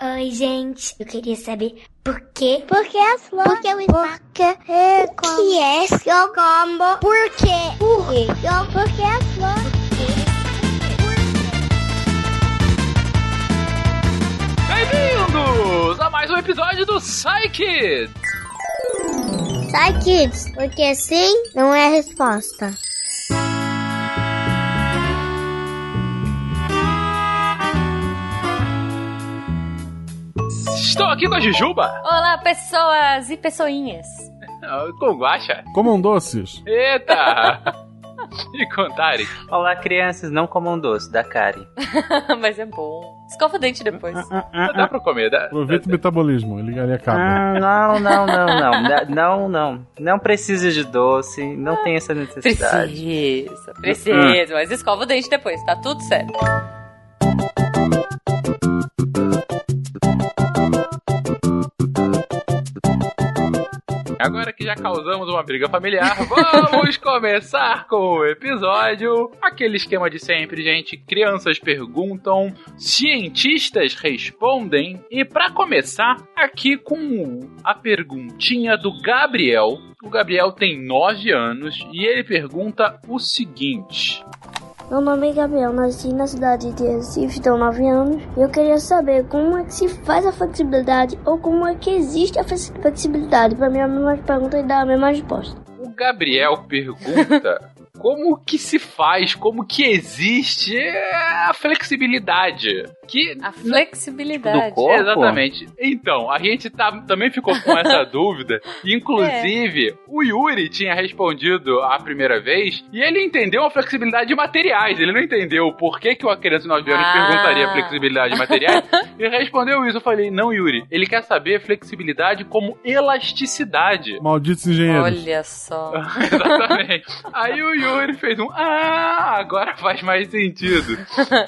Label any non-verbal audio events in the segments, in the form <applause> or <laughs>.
Oi, gente. Eu queria saber por quê? Por que as flores? Por que o espaço? Por que é O que é seu combo? Por quê? Por quê? Por que as flores? Bem-vindos a mais um episódio do Psyche! Sai, kids, porque sim não é a resposta. Estou aqui com a Jujuba, Olá, pessoas e pessoinhas. <laughs> com o Guaxa. Comam doces. Eita! <laughs> e com Tarek. Olá, crianças, não comam doce, da Kari. <laughs> Mas é bom. Escova o dente depois. Dá pra comer, dá. Aproveita o metabolismo, ele, ele acaba. Ah, não, não, não, não, não, não. Não precisa de doce, não tem essa necessidade. Precisa, precisa. Mas escova o dente depois, tá tudo certo. Agora que já causamos uma briga familiar, <laughs> vamos começar com o episódio. Aquele esquema de sempre, gente. Crianças perguntam, cientistas respondem. E pra começar, aqui com a perguntinha do Gabriel. O Gabriel tem 9 anos e ele pergunta o seguinte: Meu nome é Gabriel, nasci na cidade de Recife, tenho 9 anos. E eu queria saber como é que se faz a flexibilidade ou como é que existe a flex- flexibilidade. Para mim, é a mesma pergunta e dá a mesma resposta. O Gabriel pergunta <laughs> como que se faz, como que existe a flexibilidade. Que A flexibilidade. Do corpo? Exatamente. Então, a gente tá, também ficou com essa <laughs> dúvida. Inclusive, o Yuri tinha respondido a primeira vez e ele entendeu a flexibilidade de materiais. Ele não entendeu por que, que uma criança de 9 anos Ah. perguntaria flexibilidade de materiais <laughs> e respondeu isso. Eu falei, não, Yuri, ele quer saber flexibilidade como elasticidade. Malditos engenheiros. Olha só. <laughs> Exatamente. Aí o Yuri fez um Ah, agora faz mais sentido.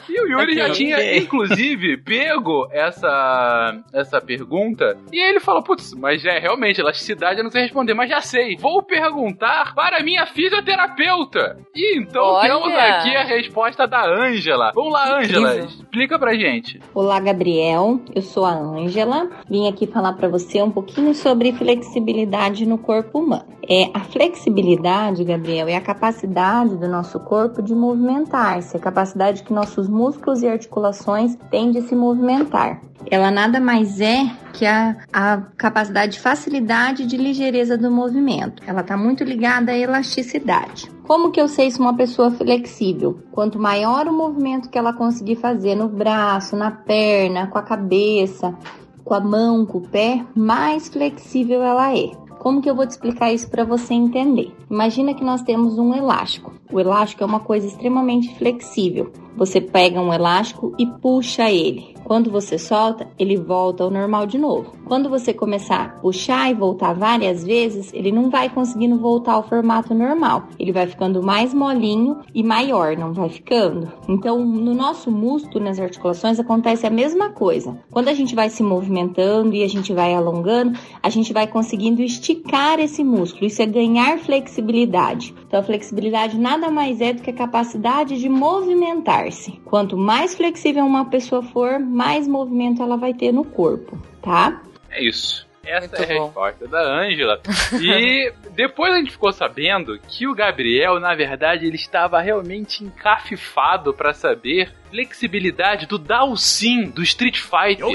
E o Yuri já tinha, ok. Inclusive, pego essa, essa pergunta. E ele falou: Putz, mas é realmente, elasticidade eu não sei responder, mas já sei. Vou perguntar para minha fisioterapeuta. E então Olha. temos aqui a resposta da Ângela. Vamos lá, Ângela. Explica pra gente. Olá, Gabriel. Eu sou a Ângela. Vim aqui falar para você um pouquinho sobre flexibilidade no corpo humano. É a flexibilidade, Gabriel, é a capacidade do nosso corpo de movimentar-se, a capacidade que nossos músculos e articulações têm de se movimentar. Ela nada mais é que a, a capacidade de facilidade e de ligeireza do movimento. Ela está muito ligada à elasticidade. Como que eu sei se uma pessoa flexível? Quanto maior o movimento que ela conseguir fazer no braço, na perna, com a cabeça, com a mão, com o pé, mais flexível ela é. Como que eu vou te explicar isso para você entender? Imagina que nós temos um elástico. O elástico é uma coisa extremamente flexível. Você pega um elástico e puxa ele. Quando você solta, ele volta ao normal de novo. Quando você começar a puxar e voltar várias vezes, ele não vai conseguindo voltar ao formato normal. Ele vai ficando mais molinho e maior, não vai ficando? Então, no nosso músculo, nas articulações, acontece a mesma coisa. Quando a gente vai se movimentando e a gente vai alongando, a gente vai conseguindo esticar esse músculo. Isso é ganhar flexibilidade. Então, a flexibilidade nada mais é do que a capacidade de movimentar-se. Quanto mais flexível uma pessoa for, mais movimento ela vai ter no corpo, tá? É isso. Essa Muito é a bom. resposta da Ângela. E <laughs> depois a gente ficou sabendo que o Gabriel, na verdade, ele estava realmente encafifado para saber flexibilidade do Dalsin do Street Fighter.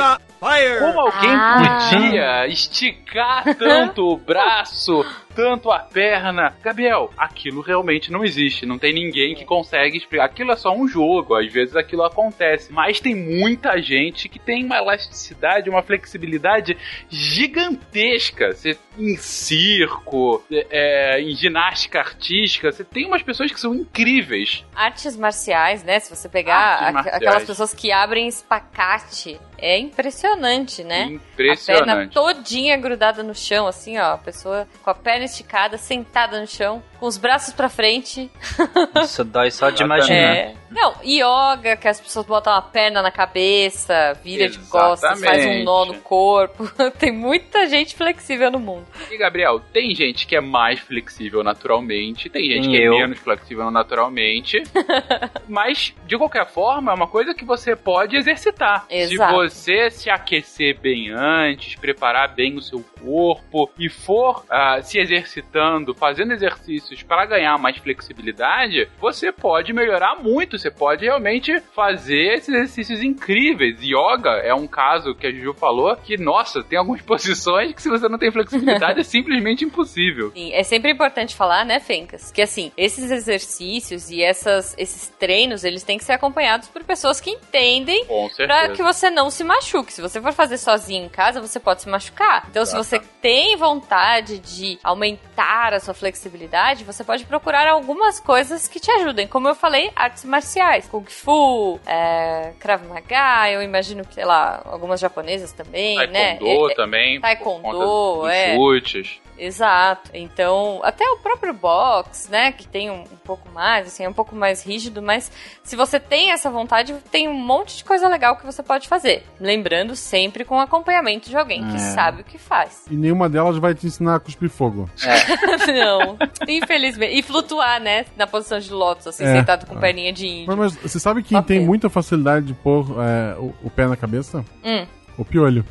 Como alguém Ah. podia esticar <laughs> tanto o braço, tanto a perna? Gabriel, aquilo realmente não existe. Não tem ninguém que consegue explicar. Aquilo é só um jogo, às vezes aquilo acontece. Mas tem muita gente que tem uma elasticidade, uma flexibilidade gigantesca. Você, em circo, é, em ginástica artística, você tem umas pessoas que são incríveis. Artes marciais, né? Se você pegar. Aquelas pessoas que abrem espacate, é impressionante, né? A perna Impressionante. todinha grudada no chão, assim, ó. A pessoa com a perna esticada, sentada no chão, com os braços pra frente. <laughs> Isso dói só de Exatamente. imaginar. É. Não, yoga, que as pessoas botam a perna na cabeça, vira de costas, faz um nó no Exatamente. corpo. <laughs> Tem muita gente flexível no mundo. E, Gabriel, tem gente que é mais flexível naturalmente, tem gente que é menos flexível naturalmente. <laughs> mas, de qualquer forma, é uma coisa que você pode exercitar. Exato. Se você se aquecer bem antes, preparar bem o seu corpo e for ah, se exercitando, fazendo exercícios para ganhar mais flexibilidade, você pode melhorar muito. Você pode realmente fazer esses exercícios incríveis. Yoga é um caso que a Juju falou que, nossa, tem algumas <laughs> posições que se você não tem flexibilidade é simplesmente impossível. Sim, é sempre importante falar, né, Fencas, que assim, esses exercícios e essas, esses treinos, eles têm que ser acompanhados por pessoas que entendem certeza. que você não se machuque. Se você for fazer sozinho em casa, você pode se machucar. Então, se você tem vontade de aumentar a sua flexibilidade, você pode procurar algumas coisas que te ajudem. Como eu falei, artes marciais, Kung Fu, é, Krav Maga, eu imagino que, sei lá, algumas japonesas também, né? Taekwondo É, é, também. Taekwondo, conta dos é. chutes. Exato. Então, até o próprio box, né, que tem um, um pouco mais, assim, é um pouco mais rígido, mas se você tem essa vontade, tem um monte de coisa legal que você pode fazer. Lembrando sempre com acompanhamento de alguém que É. sabe o que faz. E nenhuma delas vai te ensinar a cuspir fogo. <laughs> <laughs> Não, infelizmente. E flutuar, né, na posição de lótus, assim, É. sentado com perninha de índio. Mas, mas você sabe quem tem muita facilidade de pôr é, o, o pé na cabeça? Hum. O piolho.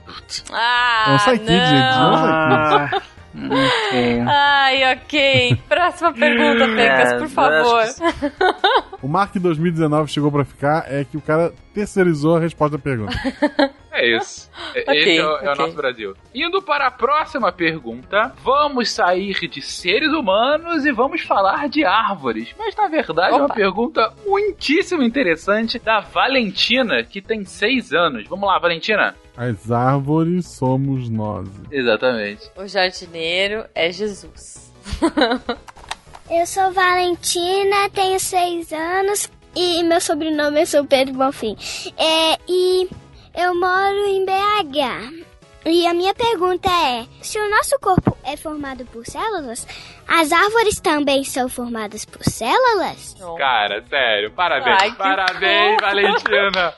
Ah, É um sidekick, gente. É um. Ah, <laughs> enfim. Ai, ok. Próxima pergunta, Pecas, É, por favor. <laughs> O Mark 2019 chegou pra ficar é que o cara terceirizou a resposta à pergunta. É isso. É- Ok, Esse é, o, é o nosso Brasil. Indo para a próxima pergunta, vamos sair de seres humanos e vamos falar de árvores. Mas na verdade é uma Opa. pergunta muitíssimo interessante da Valentina, que tem seis anos. Vamos lá, Valentina. As árvores somos nós. Exatamente. O jardineiro é Jesus. Eu sou Valentina, tenho seis anos e meu sobrenome é Sou Pedro Bonfim. É, e eu moro em BH. E a minha pergunta é: se o nosso corpo é formado por células, as árvores também são formadas por células? Cara, sério, parabéns. Ai, parabéns. Valentina.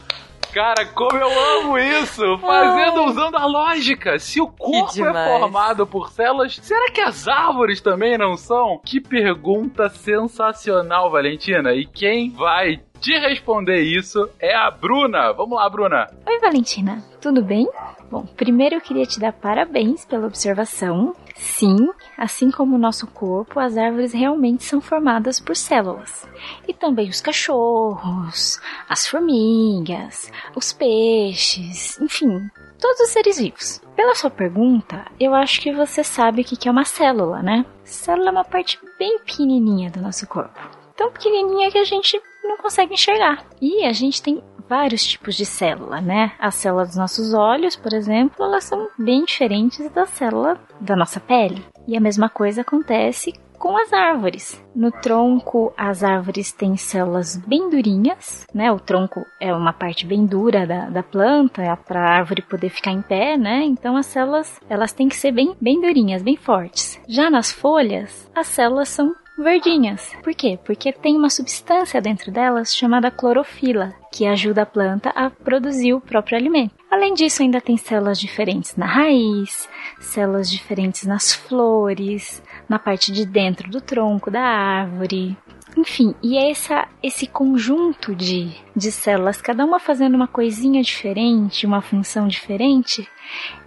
Cara, como eu amo isso! Fazendo, usando a lógica. Se o corpo é formado por células, será que as árvores também não são? Que pergunta sensacional, Valentina. E quem vai te responder isso é a Bruna. Vamos lá, Bruna. Oi, Valentina, tudo bem? Bom, primeiro eu queria te dar parabéns pela observação. Sim, assim como o nosso corpo, as árvores realmente são formadas por células. E também os cachorros, as formigas, os peixes, enfim, todos os seres vivos. Pela sua pergunta, eu acho que você sabe o que é uma célula, né? Célula é uma parte bem pequenininha do nosso corpo. Tão pequenininha que a gente não consegue enxergar. E a gente tem vários tipos de célula, né? A célula dos nossos olhos, por exemplo, elas são bem diferentes da célula da nossa pele. E a mesma coisa acontece com as árvores. No tronco, as árvores têm células bem durinhas, né? O tronco é uma parte bem dura da, da planta, é para a árvore poder ficar em pé, né? Então as células, elas têm que ser bem, bem durinhas, bem fortes. Já nas folhas, as células são verdinhas. Por quê? Porque tem uma substância dentro delas chamada clorofila, que ajuda a planta a produzir o próprio alimento. Além disso, ainda tem células diferentes na raiz, células diferentes nas flores, na parte de dentro do tronco da árvore. Enfim, e é essa, esse conjunto de, de células, cada uma fazendo uma coisinha diferente, uma função diferente,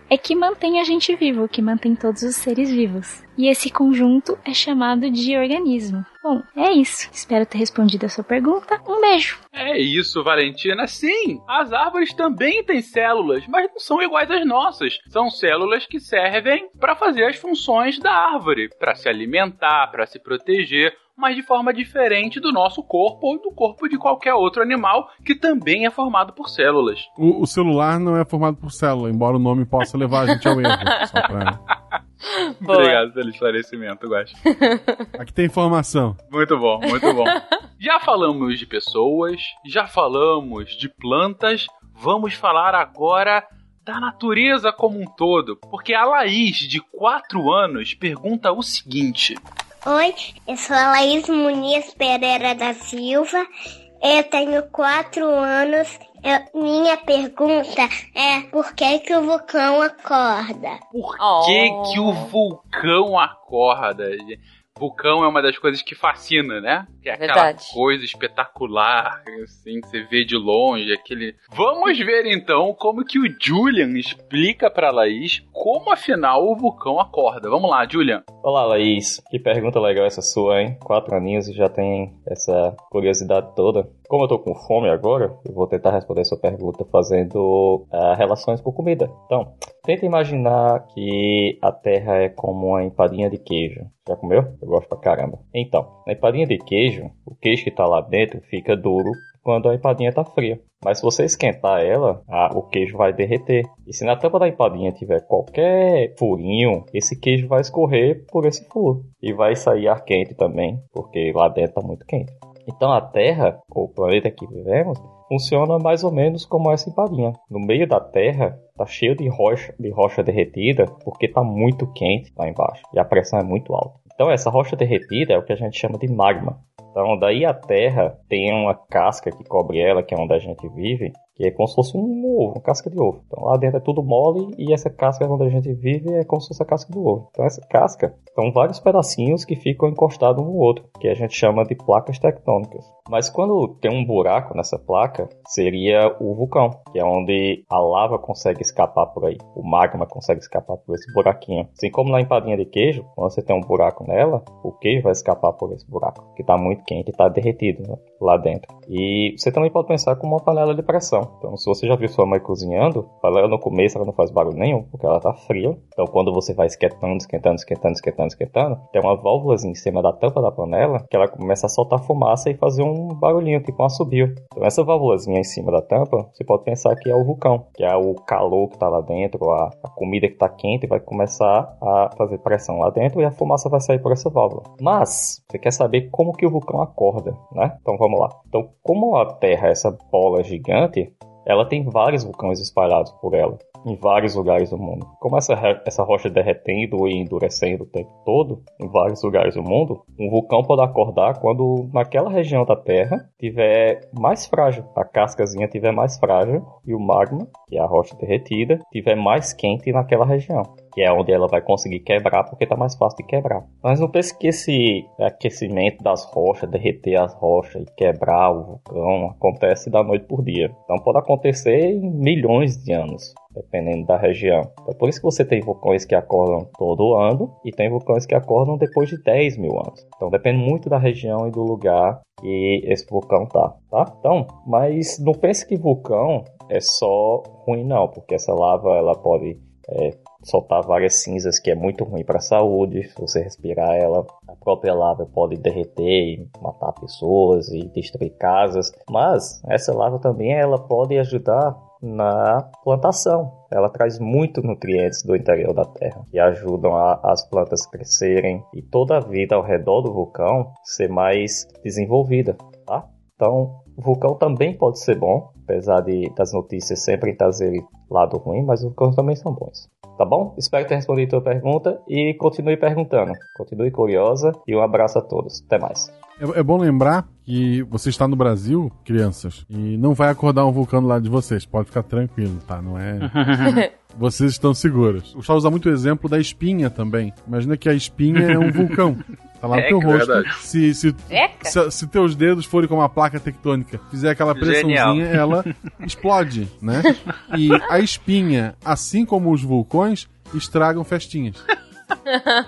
é que mantém a gente vivo, que mantém todos os seres vivos. E esse conjunto é chamado de organismo. Bom, é isso. Espero ter respondido a sua pergunta. Um beijo! É isso, Valentina. Sim, as árvores também têm células, mas não são iguais às nossas. São células que servem para fazer as funções da árvore, para se alimentar, para se proteger, mas de forma diferente do nosso corpo ou do corpo de qualquer outro animal que também é formado por células. O, o celular não é formado por célula, embora o nome possa levar a gente ao erro. Pra... <laughs> Obrigado pelo esclarecimento, Guax. Aqui tem informação. Muito bom, muito bom. <laughs> já falamos de pessoas, já falamos de plantas, vamos falar agora da natureza como um todo. Porque a Laís, de 4 anos, pergunta o seguinte: Oi, eu sou a Laís Muniz Pereira da Silva. Eu tenho quatro anos. Eu- minha pergunta é por que, que o vulcão acorda? Por Oh. que, que o vulcão acorda? Vulcão é uma das coisas que fascina, né? Que é aquela Verdade. coisa espetacular, assim, que você vê de longe, aquele... Vamos ver, então, como que o Julian explica pra Laís como, afinal, o vulcão acorda. Vamos lá, Julian. Olá, Laís. Que pergunta legal essa sua, hein? Quatro aninhos e já tem essa curiosidade toda. Como eu tô com fome agora, eu vou tentar responder sua pergunta fazendo ah, relações por comida. Então, tenta imaginar que a Terra é como uma empadinha de queijo. Já comeu? Eu gosto pra caramba. Então, na empadinha de queijo, o queijo que tá lá dentro fica duro quando a empadinha tá fria. Mas se você esquentar ela, a- o queijo vai derreter. E se na tampa da empadinha tiver qualquer furinho, esse queijo vai escorrer por esse furo. E vai sair ar quente também, porque lá dentro tá muito quente. Então a Terra, ou o planeta que vivemos, funciona mais ou menos como essa empadinha. No meio da Terra tá cheio de rocha, de rocha derretida, porque tá muito quente lá embaixo e a pressão é muito alta. Então essa rocha derretida é o que a gente chama de magma. Então daí a Terra tem uma casca que cobre ela, que é onde a gente vive, que é como se fosse um ovo, uma casca de ovo. Então lá dentro é tudo mole e essa casca onde a gente vive é como se fosse a casca do ovo. Então essa casca são vários pedacinhos que ficam encostados um no outro, que a gente chama de placas tectônicas. Mas quando tem um buraco nessa placa, seria o vulcão, que é onde a lava consegue escapar por aí. O magma consegue escapar por esse buraquinho. Assim como na empadinha de queijo, quando você tem um buraco nela, o queijo vai escapar por esse buraco, que está muito quente está derretido né, lá dentro. E você também pode pensar como uma panela de pressão. Então, se você já viu sua mãe cozinhando, ela no começo ela não faz barulho nenhum, porque ela tá fria. Então, quando você vai esquentando, esquentando, esquentando, esquentando, esquentando, tem uma válvula em cima da tampa da panela que ela começa a soltar fumaça e fazer um barulhinho, tipo um assobio. Então, essa válvulazinha em cima da tampa, você pode pensar que é o vulcão, que é o calor que tá lá dentro, a, a comida que tá quente vai começar a fazer pressão lá dentro e a fumaça vai sair por essa válvula. Mas, você quer saber como que o vulcão acorda, né? Então, vamos lá. Então, como a Terra é essa bola gigante, ela tem vários vulcões espalhados por ela, em vários lugares do mundo. Como essa, essa rocha derretendo e endurecendo o tempo todo, em vários lugares do mundo, um vulcão pode acordar quando naquela região da Terra tiver mais frágil, a cascazinha tiver mais frágil e o magma, que é a rocha derretida, tiver mais quente naquela região. Que é onde ela vai conseguir quebrar, porque tá mais fácil de quebrar. Mas não pense que esse aquecimento das rochas, derreter as rochas e quebrar o vulcão, acontece da noite por dia. Então pode acontecer em milhões de anos dependendo da região. É por isso que você tem vulcões que acordam todo ano e tem vulcões que acordam depois de 10 mil anos. Então depende muito da região e do lugar que esse vulcão tá, tá? Então, mas não pense que vulcão é só ruim não, porque essa lava ela pode é, soltar várias cinzas que é muito ruim para a saúde. Se você respirar ela, a própria lava pode derreter e matar pessoas e destruir casas. Mas essa lava também ela pode ajudar na plantação. Ela traz muito nutrientes do interior da Terra que ajudam a- as plantas crescerem e toda a vida ao redor do vulcão ser mais desenvolvida, tá? Então, o vulcão também pode ser bom, apesar de das notícias sempre trazerem lado ruim, mas os vulcões também são bons. Tá bom? Espero ter respondido a tua pergunta e continue perguntando. Continue curiosa e um abraço a todos. Até mais. É, é bom lembrar que você está no Brasil, crianças, e não vai acordar um vulcão do lado de vocês. Pode ficar tranquilo, tá? Não é. <laughs> Vocês estão seguros. O Gustavo usa muito o exemplo da espinha também. Imagina que a espinha é um <laughs> vulcão. Tá lá no É, teu que rosto. verdade. Se, se, se, se teus dedos forem como uma placa tectônica, fizer aquela pressãozinha, Genial. ela <laughs> explode, né? E a espinha, assim como os vulcões, estragam festinhas.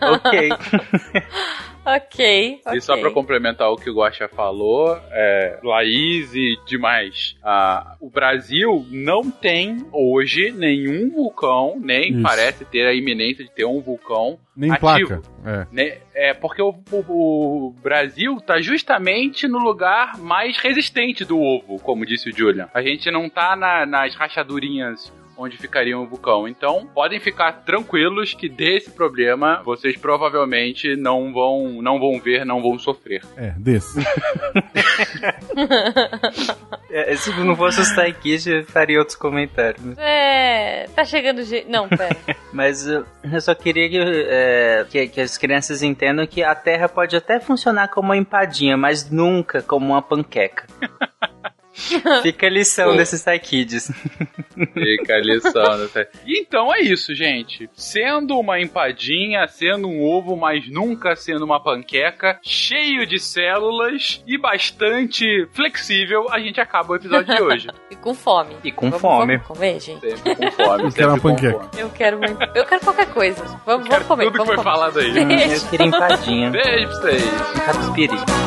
Ok. <laughs> ok. E só ok. pra complementar o que o Guaxa falou, é, Laís e demais, ah, o Brasil não tem hoje nenhum vulcão, nem Isso. parece ter a iminência de ter um vulcão Nem ativo. placa. É. Né? É porque o, o- o Brasil tá justamente no lugar mais resistente do ovo, como disse o Julian. A gente não tá na- nas rachadurinhas onde ficaria um vulcão. Então, podem ficar tranquilos que desse problema vocês provavelmente não vão, não vão ver, não vão sofrer. É, desse. <laughs> É, se não fosse os Taikis, eu faria outros comentários. né? É, tá chegando jeito. Não, pera. <laughs> Mas uh, eu só queria que, é, que, que as crianças entendam que a Terra pode até funcionar como uma empadinha, mas nunca como uma panqueca. <laughs> <laughs> Fica a lição desses Psy Kids. <laughs> Fica a lição. Né? Então é isso, gente. Sendo uma empadinha, sendo um ovo, mas nunca sendo uma panqueca, cheio de células e bastante flexível, a gente acaba o episódio de hoje. <laughs> E com fome. E com Vamos- fome. Vamos comer, gente? Sempre com fome. Eu quero uma panqueca. Eu quero muito. Eu quero qualquer coisa. Vamos, vamos comer. Tudo que vamos foi comer. falado aí. Eu queria empadinha. Beijo pra vocês. Catupiry.